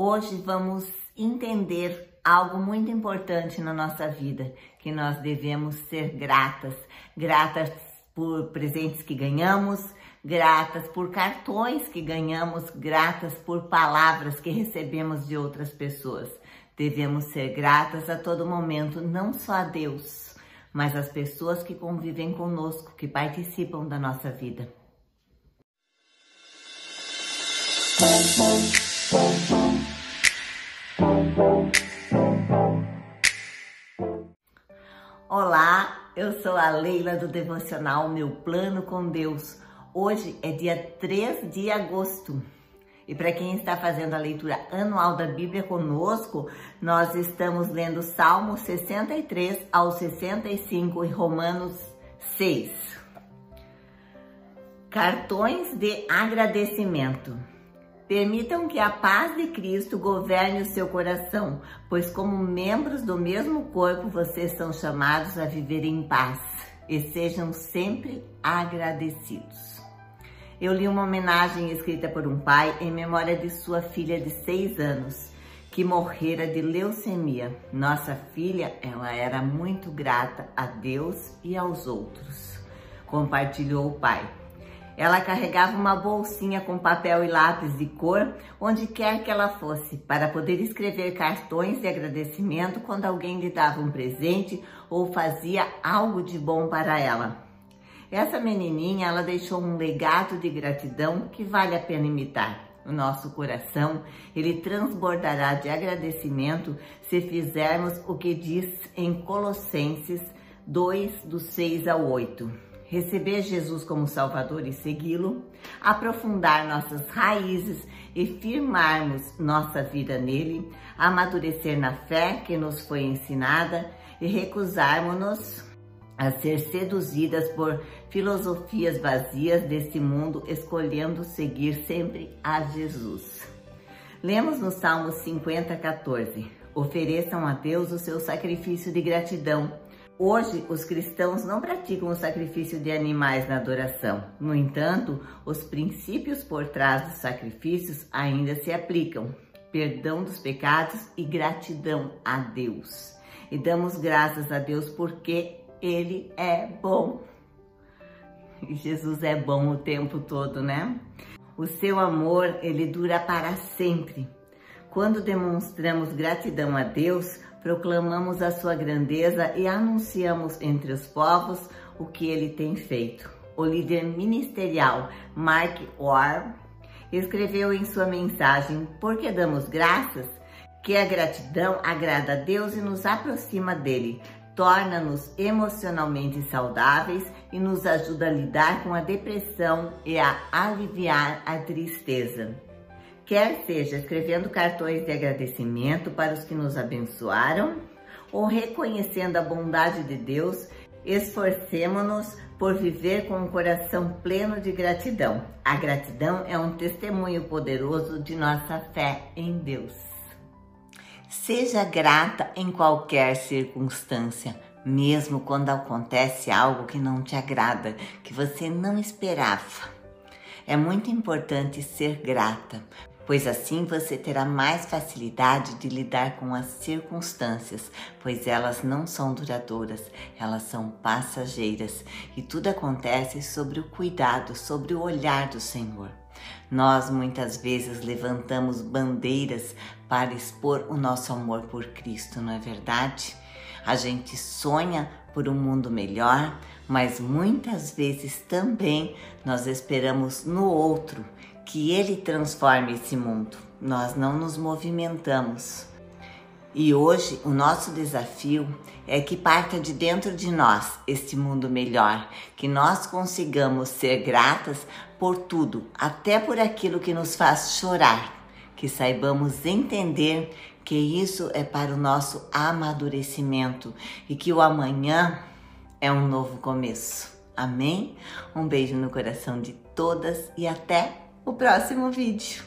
Hoje vamos entender algo muito importante na nossa vida, que nós devemos ser gratas, gratas por presentes que ganhamos, gratas por cartões que ganhamos, gratas por palavras que recebemos de outras pessoas. Devemos ser gratas a todo momento, não só a Deus, mas às pessoas que convivem conosco, que participam da nossa vida. Eu sou a Leila do Devocional Meu Plano com Deus. Hoje é dia 3 de agosto. E para quem está fazendo a leitura anual da Bíblia conosco, nós estamos lendo Salmo 63 ao 65 e Romanos 6. Cartões de agradecimento. Permitam que a paz de Cristo governe o seu coração, pois como membros do mesmo corpo, vocês são chamados a viver em paz e sejam sempre agradecidos. Eu li uma homenagem escrita por um pai em memória de sua filha de seis anos, que morrera de leucemia. Nossa filha, ela era muito grata a Deus e aos outros, compartilhou o pai. Ela carregava uma bolsinha com papel e lápis de cor onde quer que ela fosse, para poder escrever cartões de agradecimento quando alguém lhe dava um presente ou fazia algo de bom para ela. Essa menininha, ela deixou um legado de gratidão que vale a pena imitar. O nosso coração, ele transbordará de agradecimento se fizermos o que diz em Colossenses 2, do 6 ao 8 receber Jesus como Salvador e segui-lo, aprofundar nossas raízes e firmarmos nossa vida nele, amadurecer na fé que nos foi ensinada e recusarmos-nos a ser seduzidas por filosofias vazias desse mundo, escolhendo seguir sempre a Jesus. Lemos no Salmo 50, 14. Ofereçam a Deus o seu sacrifício de gratidão Hoje, os cristãos não praticam o sacrifício de animais na adoração. No entanto, os princípios por trás dos sacrifícios ainda se aplicam. Perdão dos pecados e gratidão a Deus. E damos graças a Deus porque Ele é bom. E Jesus é bom o tempo todo, né? O seu amor, ele dura para sempre. Quando demonstramos gratidão a Deus, proclamamos a sua grandeza e anunciamos entre os povos o que ele tem feito. O líder ministerial Mark Orr escreveu em sua mensagem Por que damos graças? Que a gratidão agrada a Deus e nos aproxima dele, torna-nos emocionalmente saudáveis e nos ajuda a lidar com a depressão e a aliviar a tristeza quer seja escrevendo cartões de agradecimento para os que nos abençoaram ou reconhecendo a bondade de Deus, esforcemos-nos por viver com um coração pleno de gratidão. A gratidão é um testemunho poderoso de nossa fé em Deus. Seja grata em qualquer circunstância, mesmo quando acontece algo que não te agrada, que você não esperava. É muito importante ser grata, pois assim você terá mais facilidade de lidar com as circunstâncias, pois elas não são duradouras, elas são passageiras e tudo acontece sobre o cuidado, sobre o olhar do Senhor. Nós muitas vezes levantamos bandeiras para expor o nosso amor por Cristo, não é verdade? A gente sonha por um mundo melhor, mas muitas vezes também nós esperamos no outro que ele transforme esse mundo. Nós não nos movimentamos. E hoje o nosso desafio é que parta de dentro de nós este mundo melhor, que nós consigamos ser gratas por tudo, até por aquilo que nos faz chorar, que saibamos entender que isso é para o nosso amadurecimento e que o amanhã é um novo começo. Amém? Um beijo no coração de todas e até o próximo vídeo.